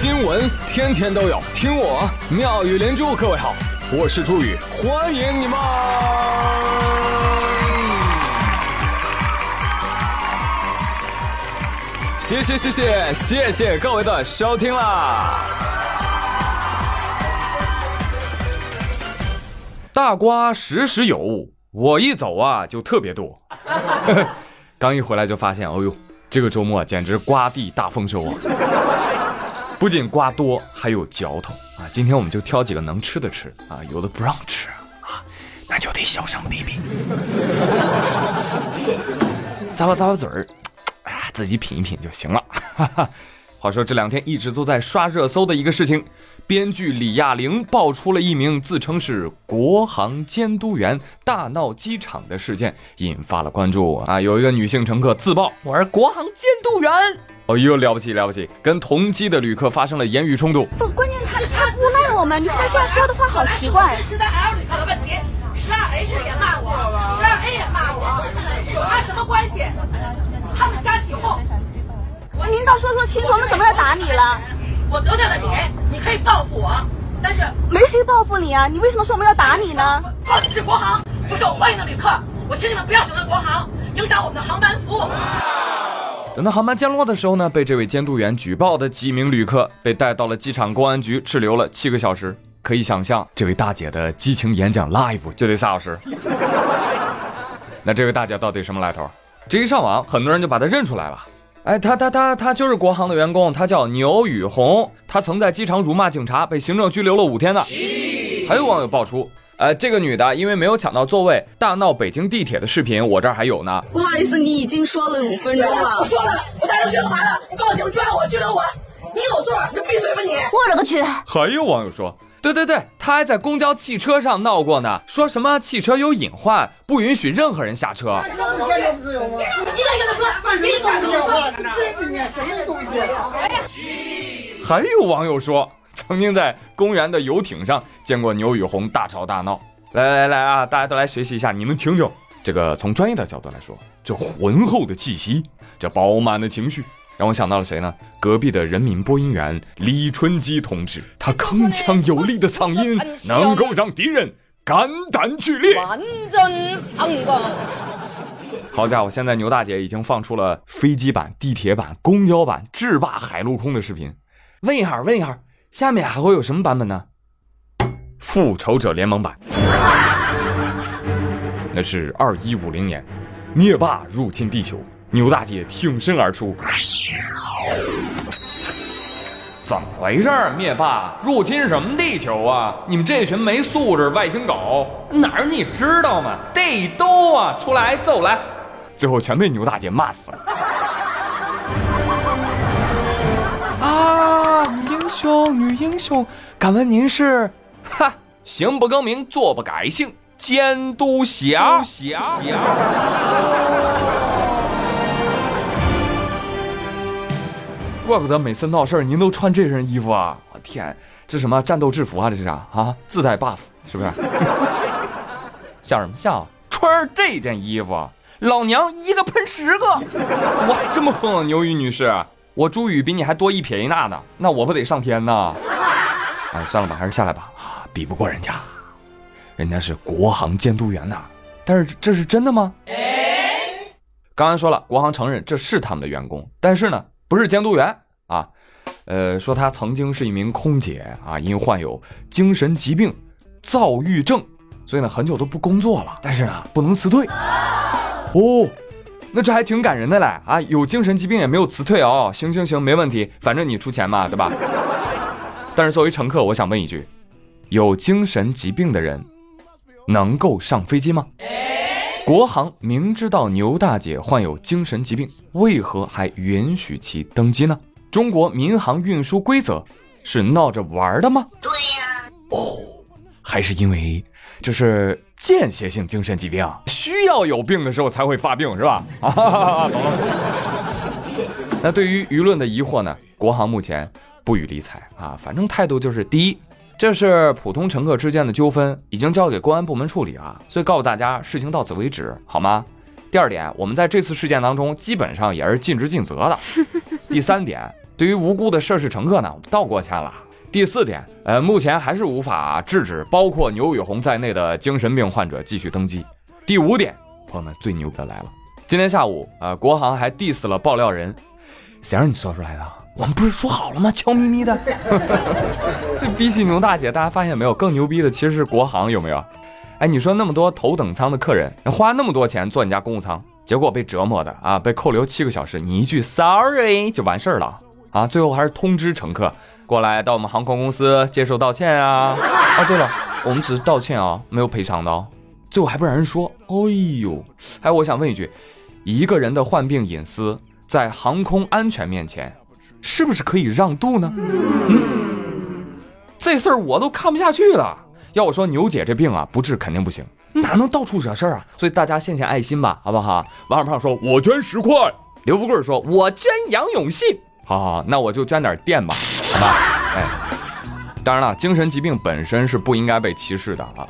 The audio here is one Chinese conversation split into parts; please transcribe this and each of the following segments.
新闻天天都有，听我妙语连珠。各位好，我是朱宇，欢迎你们！谢谢谢谢谢谢各位的收听啦！大瓜时时有，我一走啊就特别多。刚一回来就发现，哦呦，这个周末简直瓜地大丰收啊！不仅瓜多，还有嚼头啊！今天我们就挑几个能吃的吃啊，有的不让吃啊，那就得小声逼逼。咂吧咂吧嘴儿，哎呀，自己品一品就行了。哈哈。话说这两天一直都在刷热搜的一个事情，编剧李亚玲爆出了一名自称是国航监督员大闹机场的事件，引发了关注啊！有一个女性乘客自曝我是国航监督员。哦呦，了不起了不起！跟同机的旅客发生了言语冲突。不，关键是他诬赖我们，你看他这样说的话好奇怪。十三 L 旅客的问题，十二 H 也骂我，十二 A 也骂我，有他什么关系？他们瞎起哄。您倒说说清楚，我们怎么要打你了？我得罪了你，你可以报复我，但是没谁报复你啊！你为什么说我们要打你呢？我是国航不受欢迎的旅客，我请你们不要选择国航，影响我们的航班服务。等到航班降落的时候呢，被这位监督员举报的几名旅客被带到了机场公安局滞留了七个小时。可以想象，这位大姐的激情演讲 live 就得仨小时。那这位大姐到底什么来头？这一上网，很多人就把她认出来了。哎，他他他他就是国航的员工，他叫牛雨红，他曾在机场辱骂警察，被行政拘留了五天呢。还有网友爆出。呃，这个女的因为没有抢到座位，大闹北京地铁的视频，我这儿还有呢。不好意思，你已经说了五分钟了。我说了，我大声宣传了，你报警抓我，拘留我。你有座，你就闭嘴吧你。我勒个去！还有网友说，对对对，他还在公交汽车上闹过呢，说什么汽车有隐患，不允许任何人下车。一个一个的说，别管着说。这里面什么东西？还有网友说。曾经在公园的游艇上见过牛雨红大吵大闹。来来来啊，大家都来学习一下，你们听听。这个从专业的角度来说，这浑厚的气息，这饱满的情绪，让我想到了谁呢？隔壁的人民播音员李春基同志，他铿锵有力的嗓音能够让敌人肝胆俱裂。好家伙，现在牛大姐已经放出了飞机版、地铁版、公交版制霸海陆空的视频。问一下，问一下。下面还会有什么版本呢？复仇者联盟版，那是二一五零年，灭霸入侵地球，牛大姐挺身而出。怎么回事？灭霸入侵什么地球啊？你们这群没素质外星狗，哪儿你知道吗？得兜啊！出来揍来！最后全被牛大姐骂死了。啊！英雄女英雄，敢问您是？哈，行不更名，坐不改姓，监督侠。侠。怪不得每次闹事儿您都穿这身衣服啊！我天，这什么战斗制服啊？这是啥？啊，自带 buff 是不是？像什么像？穿这件衣服，老娘一个喷十个！哇，这么横，牛宇女士。我朱宇比你还多一撇一捺呢，那我不得上天呐？哎，算了吧，还是下来吧。啊，比不过人家，人家是国航监督员呐。但是这是真的吗？刚才说了，国航承认这是他们的员工，但是呢，不是监督员啊。呃，说他曾经是一名空姐啊，因患有精神疾病、躁郁症，所以呢，很久都不工作了。但是呢，不能辞退。哦。那这还挺感人的嘞啊！有精神疾病也没有辞退哦。行行行，没问题，反正你出钱嘛，对吧？但是作为乘客，我想问一句：有精神疾病的人能够上飞机吗？国航明知道牛大姐患有精神疾病，为何还允许其登机呢？中国民航运输规则是闹着玩的吗？对呀。哦，还是因为这是。间歇性精神疾病需要有病的时候才会发病，是吧？啊，懂了。那对于舆论的疑惑呢？国航目前不予理睬啊，反正态度就是：第一，这是普通乘客之间的纠纷，已经交给公安部门处理了，所以告诉大家，事情到此为止，好吗？第二点，我们在这次事件当中基本上也是尽职尽责的。第三点，对于无辜的涉事乘客呢，道过歉了。第四点，呃，目前还是无法制止包括牛宇红在内的精神病患者继续登机。第五点，朋友们最牛的来了，今天下午，呃，国航还 diss 了爆料人，谁让你说出来的？我们不是说好了吗？悄咪咪的。这比起牛大姐，大家发现没有？更牛逼的其实是国航，有没有？哎，你说那么多头等舱的客人花那么多钱坐你家公务舱，结果被折磨的啊，被扣留七个小时，你一句 sorry 就完事儿了啊？最后还是通知乘客。过来到我们航空公司接受道歉啊！啊，对了，我们只是道歉啊，没有赔偿的哦。最后还不让人说，哎呦！哎，我想问一句，一个人的患病隐私在航空安全面前，是不是可以让渡呢？嗯，这事儿我都看不下去了。要我说，牛姐这病啊，不治肯定不行，哪能到处惹事儿啊？所以大家献献爱心吧，好不好？王二胖说，我捐十块；刘富贵说，我捐杨永信。好好，那我就捐点电吧，好吧？哎，当然了，精神疾病本身是不应该被歧视的啊，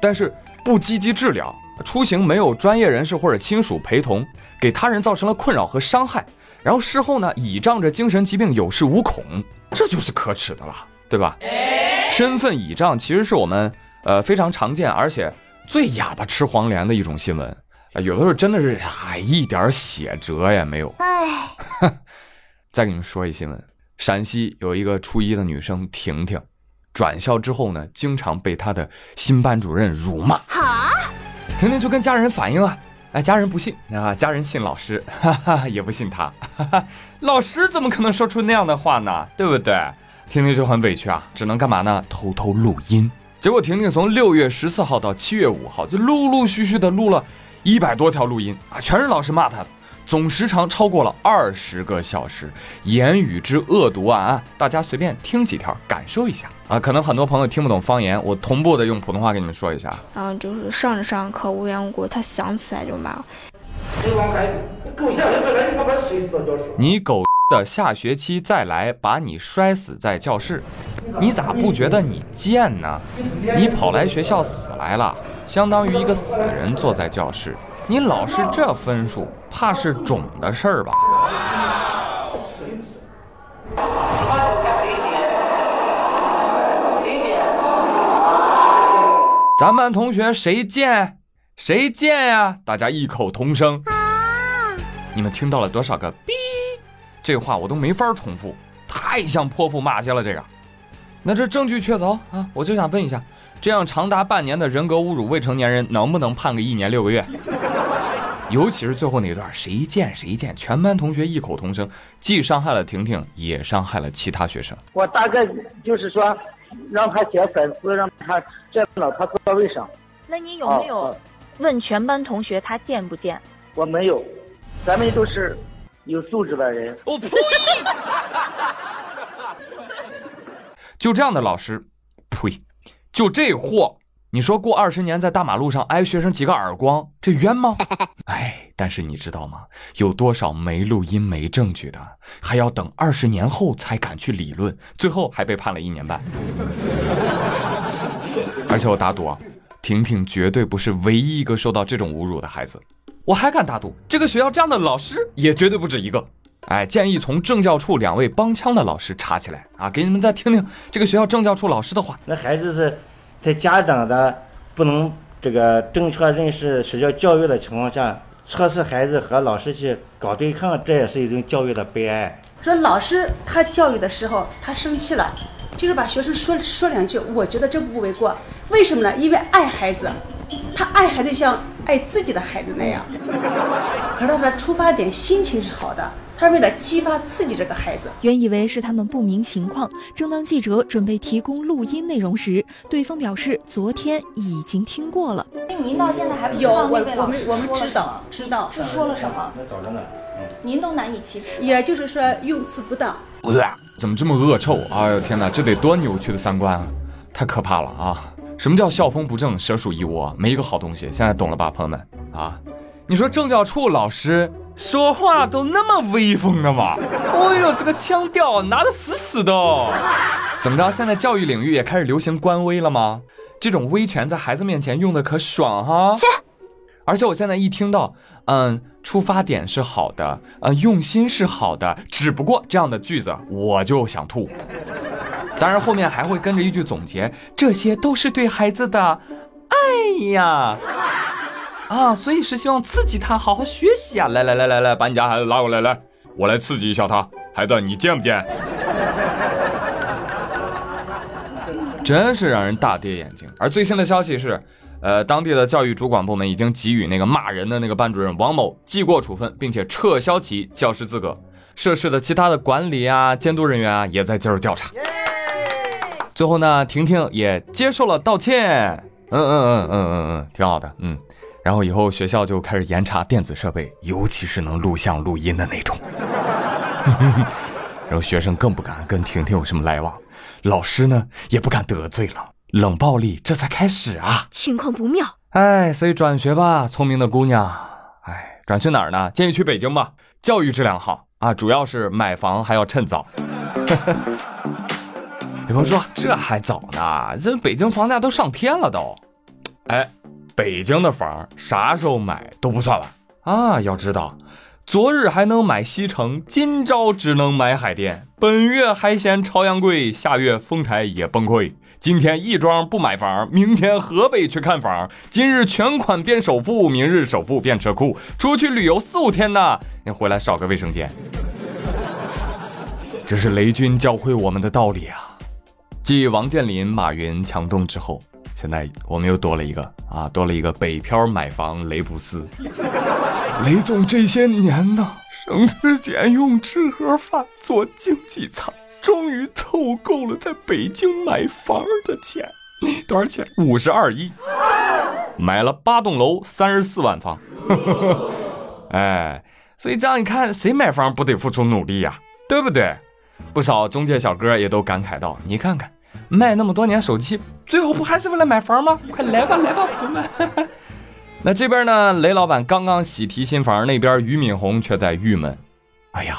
但是不积极治疗，出行没有专业人士或者亲属陪同，给他人造成了困扰和伤害，然后事后呢倚仗着精神疾病有恃无恐，这就是可耻的了，对吧？身份倚仗其实是我们呃非常常见而且最哑巴吃黄连的一种新闻啊，有的时候真的是哎一点血辙也没有，哎。再给你们说一新闻：陕西有一个初一的女生婷婷，转校之后呢，经常被她的新班主任辱骂。好，婷婷就跟家人反映啊，哎，家人不信啊，家人信老师，哈哈，也不信他，哈哈，老师怎么可能说出那样的话呢？对不对？婷婷就很委屈啊，只能干嘛呢？偷偷录音。结果婷婷从六月十四号到七月五号，就陆陆续续的录了一百多条录音啊，全是老师骂她的。总时长超过了二十个小时，言语之恶毒啊！大家随便听几条，感受一下啊！可能很多朋友听不懂方言，我同步的用普通话给你们说一下。啊，就是上着上课无缘无故，他想起来就骂。你狗的下学期再来，把你摔死在教室，你咋不觉得你贱呢？你跑来学校死来了，相当于一个死人坐在教室。你老是这分数，怕是种的事儿吧？咱班同学谁贱？谁贱呀？大家异口同声。你们听到了多少个“哔”？这话我都没法重复，太像泼妇骂街了。这个，那这证据确凿啊！我就想问一下。这样长达半年的人格侮辱未成年人，能不能判个一年六个月？尤其是最后那段，谁见谁见，全班同学异口同声，既伤害了婷婷，也伤害了其他学生。我大概就是说，让他写粉丝，让他见到他座位上。那你有没有问全班同学他见不见？我没有，咱们都是有素质的人。我呸！就这样的老师，呸！就这货，你说过二十年在大马路上挨学生几个耳光，这冤吗？哎，但是你知道吗？有多少没录音没证据的，还要等二十年后才敢去理论，最后还被判了一年半。而且我打赌啊，婷婷绝对不是唯一一个受到这种侮辱的孩子。我还敢打赌，这个学校这样的老师也绝对不止一个。哎，建议从政教处两位帮腔的老师查起来啊！给你们再听听这个学校政教处老师的话。那孩子是在家长的不能这个正确认识学校教育的情况下，测试孩子和老师去搞对抗，这也是一种教育的悲哀。说老师他教育的时候他生气了，就是把学生说说两句，我觉得这不为过。为什么呢？因为爱孩子，他爱孩子像爱自己的孩子那样。可是他的出发点心情是好的。他为了激发刺激这个孩子，原以为是他们不明情况，正当记者准备提供录音内容时，对方表示昨天已经听过了。那您到现在还不知道那位老师说了什么？知道是说了什么？找着呢。您都难以启齿。也就是说用词不当。怎么这么恶臭？哎呦天哪，这得多扭曲的三观啊！太可怕了啊！什么叫校风不正，蛇鼠一窝，没一个好东西。现在懂了吧，朋友们啊？你说政教处老师？说话都那么威风的吗？哦呦，这个腔调拿得死死的。怎么着？现在教育领域也开始流行官威了吗？这种威权在孩子面前用的可爽哈。而且我现在一听到，嗯，出发点是好的，呃，用心是好的，只不过这样的句子我就想吐。当然后面还会跟着一句总结，这些都是对孩子的爱呀，啊，所以是希望刺激他好好学习啊。来来来来来，把你家孩子拉过来，来，我来刺激一下他。孩子，你贱不贱？真是让人大跌眼镜。而最新的消息是。呃，当地的教育主管部门已经给予那个骂人的那个班主任王某记过处分，并且撤销其教师资格。涉事的其他的管理啊、监督人员啊，也在接受调查。最后呢，婷婷也接受了道歉。嗯嗯嗯嗯嗯嗯，挺好的。嗯，然后以后学校就开始严查电子设备，尤其是能录像录音的那种。然后学生更不敢跟婷婷有什么来往，老师呢也不敢得罪了。冷暴力这才开始啊，情况不妙。哎，所以转学吧，聪明的姑娘。哎，转去哪儿呢？建议去北京吧，教育质量好啊，主要是买房还要趁早。有朋友说这还早呢，这北京房价都上天了都。哎，北京的房啥时候买都不算晚啊。要知道，昨日还能买西城，今朝只能买海淀。本月还嫌朝阳贵，下月丰台也崩溃。今天亦庄不买房，明天河北去看房。今日全款变首付，明日首付变车库。出去旅游四五天呢，你回来少个卫生间。这是雷军教会我们的道理啊！继王健林、马云强东之后，现在我们又多了一个啊，多了一个北漂买房雷布斯。雷总这些年呢，省吃俭用吃盒饭，做经济舱。终于凑够了在北京买房的钱，多少钱？五十二亿，买了八栋楼，三十四万方。哎，所以这样一看，谁买房不得付出努力呀？对不对？不少中介小哥也都感慨道：“你看看，卖那么多年手机，最后不还是为了买房吗？快来吧，来吧，朋友们。”那这边呢？雷老板刚刚喜提新房，那边俞敏洪却在郁闷：“哎呀。”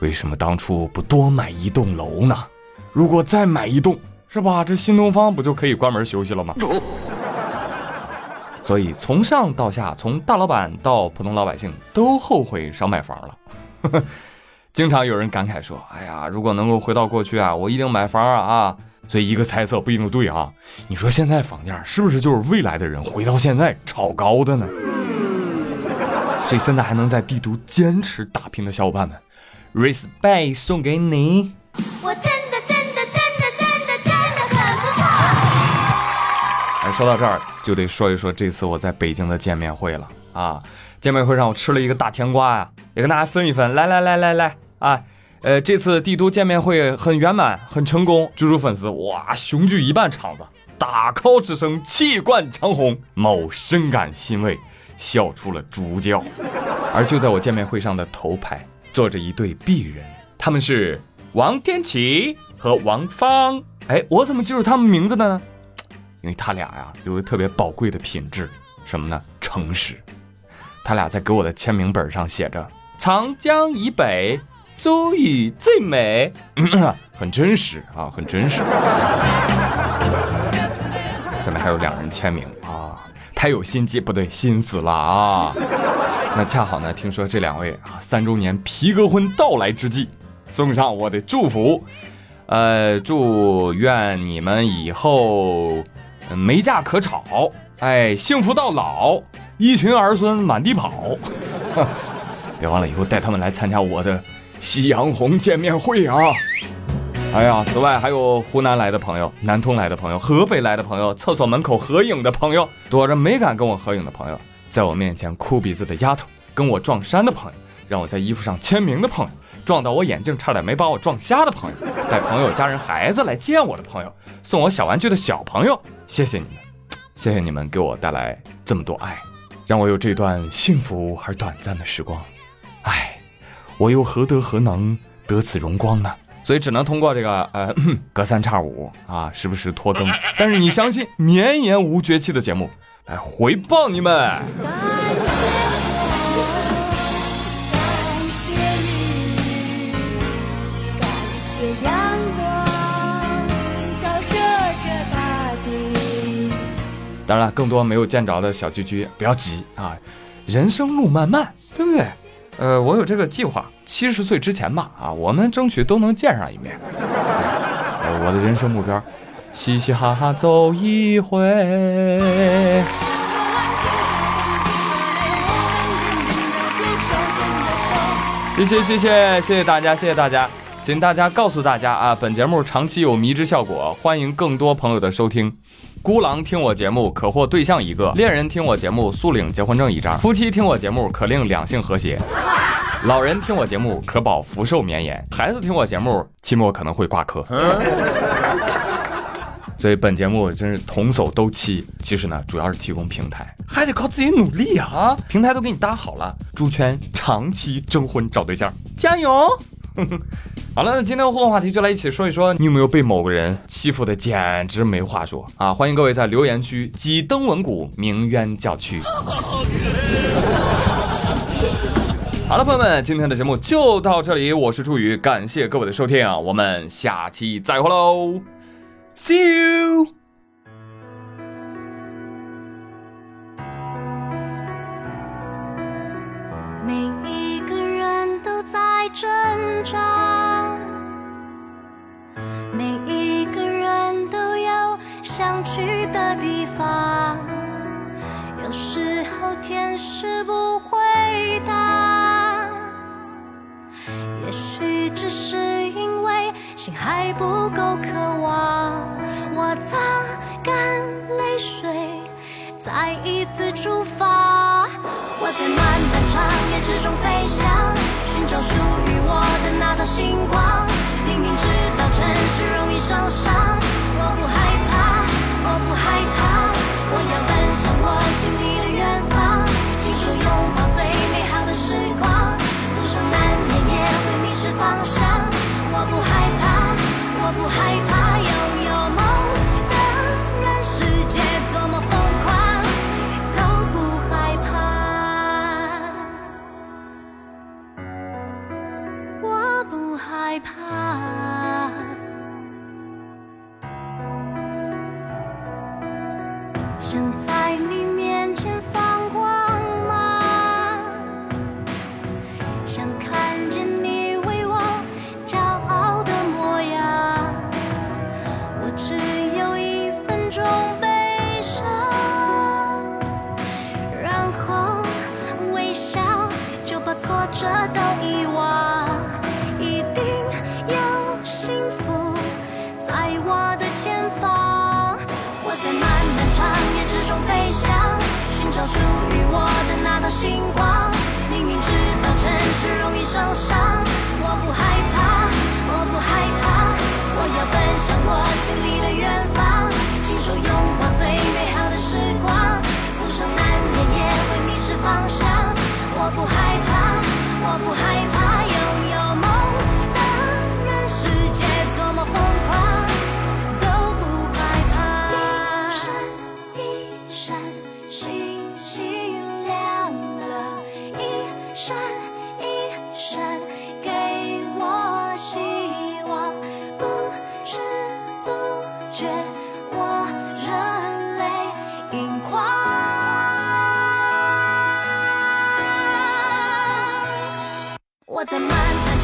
为什么当初不多买一栋楼呢？如果再买一栋，是吧？这新东方不就可以关门休息了吗？所以从上到下，从大老板到普通老百姓，都后悔少买房了。经常有人感慨说：“哎呀，如果能够回到过去啊，我一定买房啊！”啊，所以一个猜测不一定对啊。你说现在房价是不是就是未来的人回到现在炒高的呢？所以现在还能在帝都坚持打拼的小伙伴们。respect 送给你。我真的真的真的真的真的很不错。哎，说到这儿就得说一说这次我在北京的见面会了啊！见面会上我吃了一个大甜瓜呀，也跟大家分一分。来来来来来啊！呃，这次帝都见面会很圆满，很成功。猪猪粉丝哇，雄踞一半场子，大 call 之声气贯长虹，某深感欣慰，笑出了猪叫。而就在我见面会上的头排。坐着一对璧人，他们是王天琪和王芳。哎，我怎么记住他们名字的呢？因为他俩呀有个特别宝贵的品质，什么呢？诚实。他俩在给我的签名本上写着“长江以北，珠玉最美”，嗯 很真实啊，很真实。下面还有两人签名啊，太有心机，不对，心思了啊。那恰好呢，听说这两位啊三周年皮革婚到来之际，送上我的祝福，呃，祝愿你们以后没架可吵，哎，幸福到老，一群儿孙满地跑。别忘了以后带他们来参加我的夕阳红见面会啊！哎呀，此外还有湖南来的朋友、南通来的朋友、河北来的朋友、厕所门口合影的朋友、躲着没敢跟我合影的朋友。在我面前哭鼻子的丫头，跟我撞衫的朋友，让我在衣服上签名的朋友，撞到我眼镜差点没把我撞瞎的朋友，带朋友、家人、孩子来见我的朋友，送我小玩具的小朋友，谢谢你们，谢谢你们给我带来这么多爱，让我有这段幸福而短暂的时光。唉，我又何德何能得此荣光呢？所以只能通过这个呃 隔三差五啊，时不时拖更，但是你相信绵延无绝期的节目。来回报你们。当然，更多没有见着的小居居不要急啊，人生路漫漫，对不对？呃，我有这个计划，七十岁之前吧，啊，我们争取都能见上一面。我的人生目标，嘻嘻哈哈走一回。谢谢谢谢谢谢大家，谢谢大家，请大家告诉大家啊，本节目长期有迷之效果，欢迎更多朋友的收听。孤狼听我节目可获对象一个，恋人听我节目速领结婚证一张，夫妻听我节目可令两性和谐，老人听我节目可保福寿绵延，孩子听我节目期末可能会挂科。所以本节目真是童叟都欺，其实呢，主要是提供平台，还得靠自己努力啊！平台都给你搭好了，猪圈长期征婚找对象，加油！好了，那今天的互动话题就来一起说一说，你有没有被某个人欺负的简直没话说啊？欢迎各位在留言区挤登文谷鸣冤叫屈。好了，朋友们，今天的节目就到这里，我是朱宇，感谢各位的收听啊，我们下期再会喽。See you。是不回答，也许只是因为心还不够渴望。我擦干泪水，再一次出发。想在你的星光。明明知道城市容易受伤，我不害怕，我不害怕，我要奔向我心里的远方。亲手拥抱最美好的时光，路上难免也会迷失方向。我不害怕，我不害怕，在慢慢。